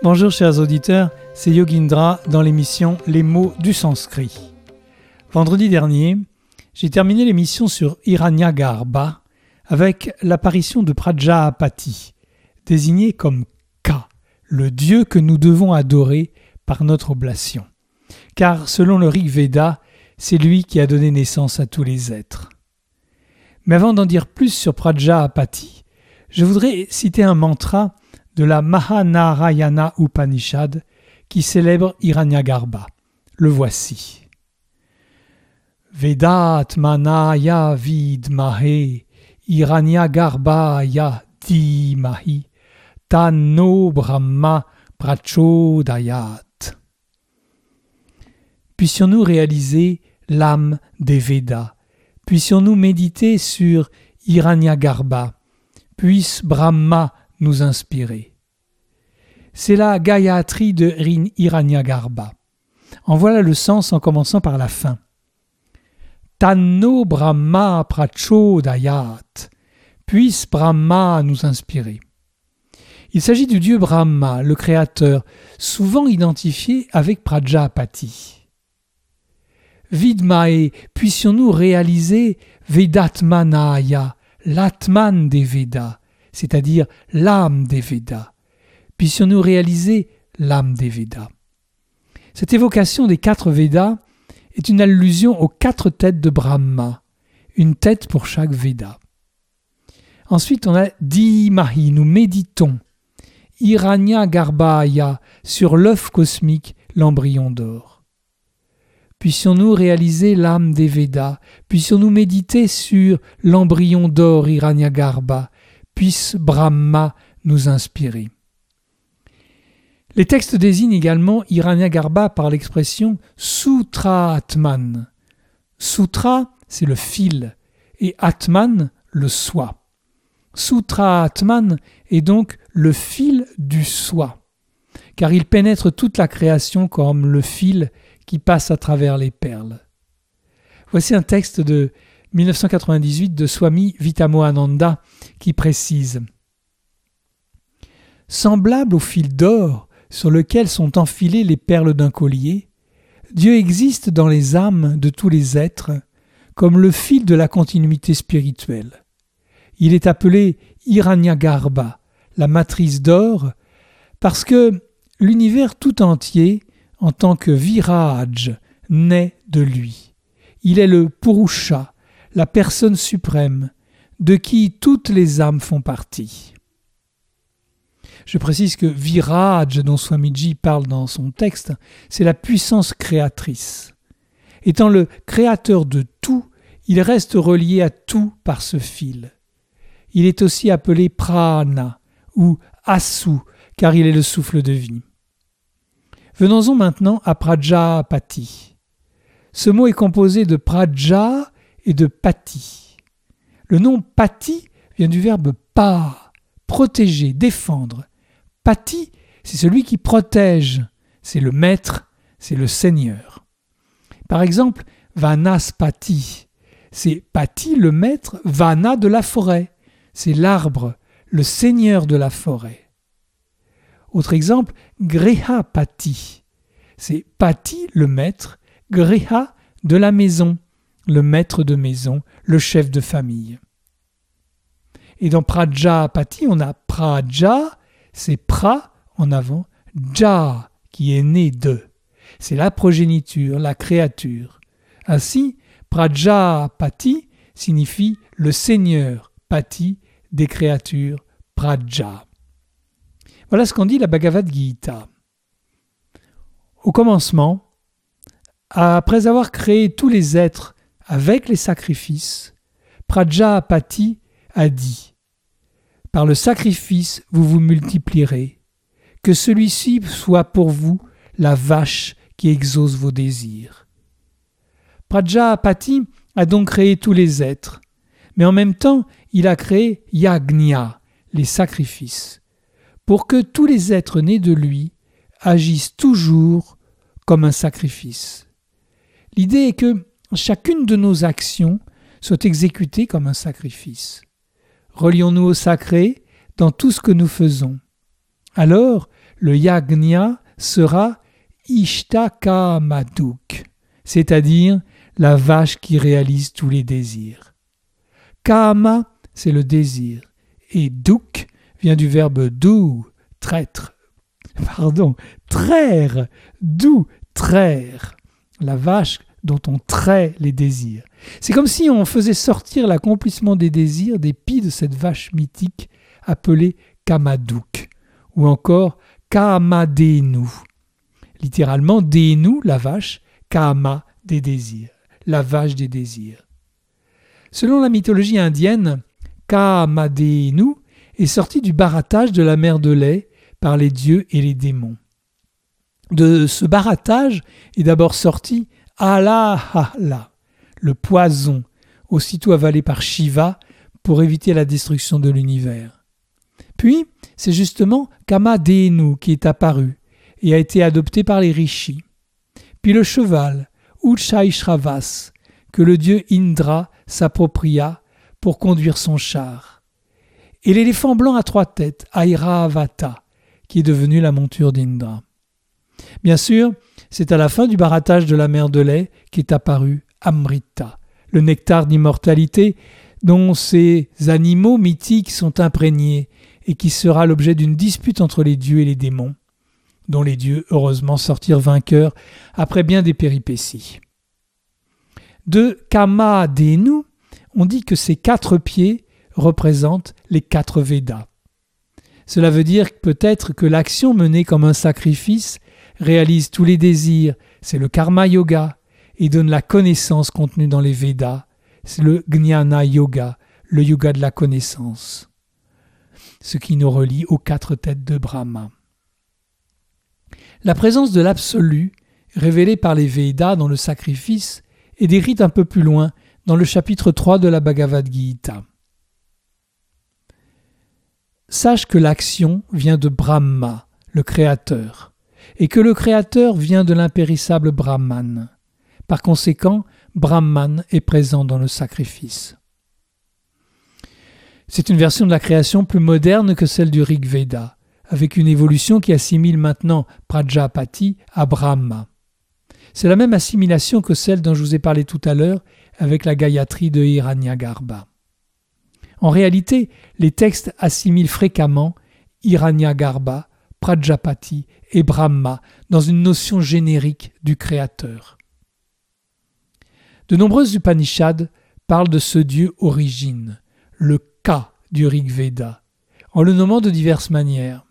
Bonjour chers auditeurs, c'est Yogindra dans l'émission Les mots du sanskrit. Vendredi dernier, j'ai terminé l'émission sur Hiranyagarbha avec l'apparition de Prajapati, désigné comme Ka, le dieu que nous devons adorer par notre oblation. Car selon le Rig Veda, c'est lui qui a donné naissance à tous les êtres. Mais avant d'en dire plus sur Prajapati, je voudrais citer un mantra de la Mahanarayana Upanishad qui célèbre Hiranyagarbha. Le voici. Vedat manaya vidmahe Hiranyagarbhaya dimahi Tanno Brahma prachodayat. Puissions-nous réaliser l'âme des Védas, puissions-nous méditer sur Hiranyagarbha, puisse Brahma nous inspirer. C'est la Gayatri de Hiranyagarbha. En voilà le sens en commençant par la fin. Tanno Brahma Prachodayat. Puisse Brahma nous inspirer. Il s'agit du dieu Brahma, le créateur, souvent identifié avec Prajapati. Vidmae, puissions-nous réaliser Vedatmanaya, l'Atman des Védas, c'est-à-dire l'âme des Védas. Puissions-nous réaliser l'âme des Védas. Cette évocation des quatre Védas est une allusion aux quatre têtes de Brahma, une tête pour chaque Veda. Ensuite, on a Dimahi, nous méditons. Iranya Garbhaya, sur l'œuf cosmique, l'embryon d'or. Puissions-nous réaliser l'âme des Védas, puissions-nous méditer sur l'embryon d'or Garbha, puisse Brahma nous inspirer. Les textes désignent également Hiranyagarbha par l'expression Sutra Atman. Sutra, c'est le fil, et Atman, le soi. Sutra Atman est donc le fil du soi, car il pénètre toute la création comme le fil qui passe à travers les perles. Voici un texte de 1998 de Swami Vitamoananda qui précise Semblable au fil d'or sur lequel sont enfilées les perles d'un collier, Dieu existe dans les âmes de tous les êtres comme le fil de la continuité spirituelle. Il est appelé Hiranyagarbha, la matrice d'or, parce que l'univers tout entier, en tant que virage, naît de lui. Il est le Purusha, la personne suprême, de qui toutes les âmes font partie. Je précise que Viraj, dont Swamiji parle dans son texte, c'est la puissance créatrice. Étant le créateur de tout, il reste relié à tout par ce fil. Il est aussi appelé Prana ou Asu, car il est le souffle de vie. Venons-en maintenant à Prajapati. Ce mot est composé de Praja et de pati. Le nom pati vient du verbe pa, protéger, défendre. Pati, c'est celui qui protège, c'est le maître, c'est le seigneur. Par exemple, Vanaspati, c'est Pati le maître, Vana de la forêt, c'est l'arbre, le seigneur de la forêt. Autre exemple, Grihapati, c'est Pati le maître, Griha de la maison, le maître de maison, le chef de famille. Et dans Prajapati, on a Praja, c'est pra en avant, ja qui est né de. C'est la progéniture, la créature. Ainsi, Prajapati signifie le Seigneur, Pati des créatures, Praja. Voilà ce qu'en dit la Bhagavad Gita. Au commencement, après avoir créé tous les êtres avec les sacrifices, Prajapati a dit Par le sacrifice, vous vous multiplierez, que celui-ci soit pour vous la vache qui exauce vos désirs. Prajapati a donc créé tous les êtres, mais en même temps, il a créé Yagnya, les sacrifices, pour que tous les êtres nés de lui agissent toujours comme un sacrifice. L'idée est que chacune de nos actions soit exécutée comme un sacrifice. Relions-nous au sacré dans tout ce que nous faisons. Alors, le yagna sera Ishtakamaduk, c'est-à-dire la vache qui réalise tous les désirs. Kama, c'est le désir, et Duk vient du verbe dou, traître, pardon, traire, dou, traire, la vache dont on trait les désirs. C'est comme si on faisait sortir l'accomplissement des désirs des pieds de cette vache mythique appelée Kamaduk, ou encore Kamadenu. Littéralement, Denu, la vache, Kama, des désirs, la vache des désirs. Selon la mythologie indienne, Kamadenu est sorti du baratage de la mer de lait par les dieux et les démons. De ce baratage est d'abord sorti Alahala, le poison, aussitôt avalé par Shiva pour éviter la destruction de l'univers. Puis, c'est justement Kamadenu qui est apparu et a été adopté par les rishis. Puis le cheval, Uchaishravas, que le dieu Indra s'appropria pour conduire son char. Et l'éléphant blanc à trois têtes, Airavata, qui est devenu la monture d'Indra. Bien sûr, c'est à la fin du baratage de la mer de lait qu'est apparu Amrita, le nectar d'immortalité dont ces animaux mythiques sont imprégnés et qui sera l'objet d'une dispute entre les dieux et les démons, dont les dieux heureusement sortirent vainqueurs après bien des péripéties. De Kama Denu, on dit que ces quatre pieds représentent les quatre Védas. Cela veut dire peut-être que l'action menée comme un sacrifice réalise tous les désirs, c'est le karma yoga, et donne la connaissance contenue dans les Védas, c'est le Jnana Yoga, le yoga de la connaissance, ce qui nous relie aux quatre têtes de Brahma. La présence de l'absolu, révélée par les Védas dans le sacrifice, est décrite un peu plus loin dans le chapitre 3 de la Bhagavad Gita. Sache que l'action vient de Brahma, le Créateur, et que le Créateur vient de l'impérissable Brahman. Par conséquent, Brahman est présent dans le sacrifice. C'est une version de la création plus moderne que celle du Rig Veda, avec une évolution qui assimile maintenant Prajapati à Brahma. C'est la même assimilation que celle dont je vous ai parlé tout à l'heure avec la Gayatri de Hiranyagarbha. En réalité, les textes assimilent fréquemment Hiranyagarbha, Prajapati et Brahma dans une notion générique du Créateur. De nombreuses Upanishads parlent de ce dieu origine, le Ka du Rig Veda, en le nommant de diverses manières.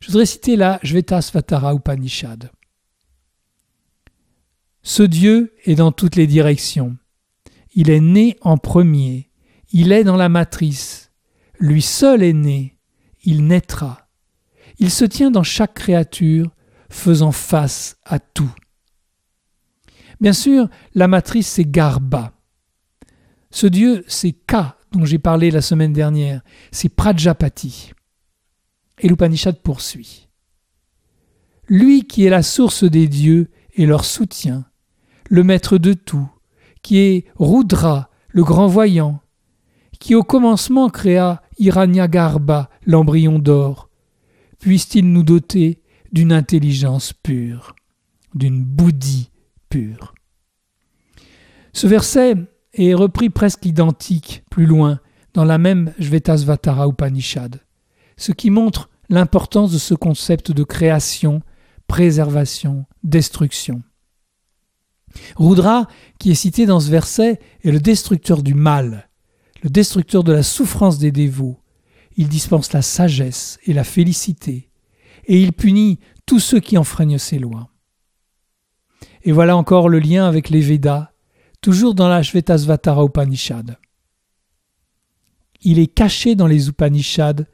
Je voudrais citer la Shvetasvatara Upanishad. Ce Dieu est dans toutes les directions. Il est né en premier. Il est dans la matrice. Lui seul est né. Il naîtra. Il se tient dans chaque créature, faisant face à tout. Bien sûr, la matrice, c'est Garba. Ce dieu, c'est Ka, dont j'ai parlé la semaine dernière. C'est Prajapati. Et l'Upanishad poursuit. Lui qui est la source des dieux et leur soutien, le maître de tout, qui est Rudra, le grand voyant, qui au commencement créa Hiranyagarba, l'embryon d'or, puisse-t-il nous doter d'une intelligence pure, d'une bouddhi pure. Ce verset est repris presque identique plus loin dans la même Jvetasvatara Upanishad, ce qui montre l'importance de ce concept de création, préservation, destruction. Rudra, qui est cité dans ce verset, est le destructeur du mal, le destructeur de la souffrance des dévots. Il dispense la sagesse et la félicité, et il punit tous ceux qui enfreignent ses lois. Et voilà encore le lien avec les Védas, toujours dans la Shvetasvatara Upanishad. Il est caché dans les Upanishads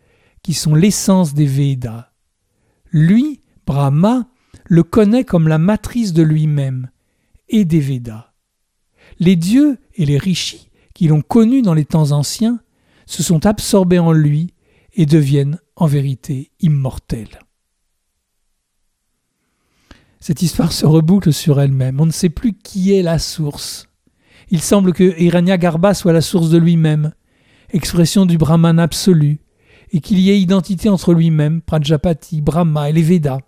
qui sont l'essence des Védas. Lui, Brahma, le connaît comme la matrice de lui-même et des Védas. Les dieux et les rishis qui l'ont connu dans les temps anciens se sont absorbés en lui et deviennent en vérité immortels. Cette histoire se reboucle sur elle-même. On ne sait plus qui est la source. Il semble que Hiranyagarbha soit la source de lui-même, expression du Brahman absolu, et qu'il y ait identité entre lui-même, Prajapati, Brahma et les Védas.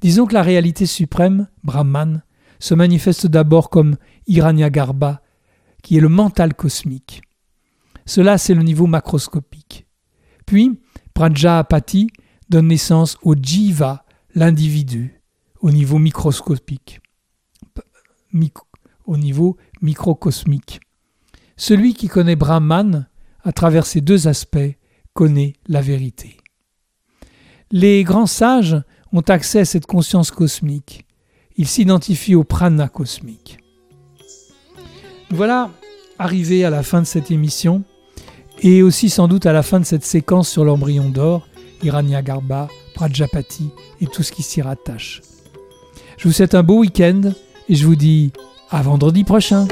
Disons que la réalité suprême, Brahman, se manifeste d'abord comme Hiranyagarbha, qui est le mental cosmique. Cela, c'est le niveau macroscopique. Puis, Prajapati donne naissance au Jiva, l'individu, au niveau microscopique, au niveau microcosmique. Celui qui connaît Brahman, à travers ces deux aspects, connaît la vérité. Les grands sages ont accès à cette conscience cosmique. Ils s'identifient au prana cosmique. Voilà arrivé à la fin de cette émission et aussi sans doute à la fin de cette séquence sur l'embryon d'or, Hiranyagarbha, Prajapati et tout ce qui s'y rattache. Je vous souhaite un beau week-end et je vous dis à vendredi prochain.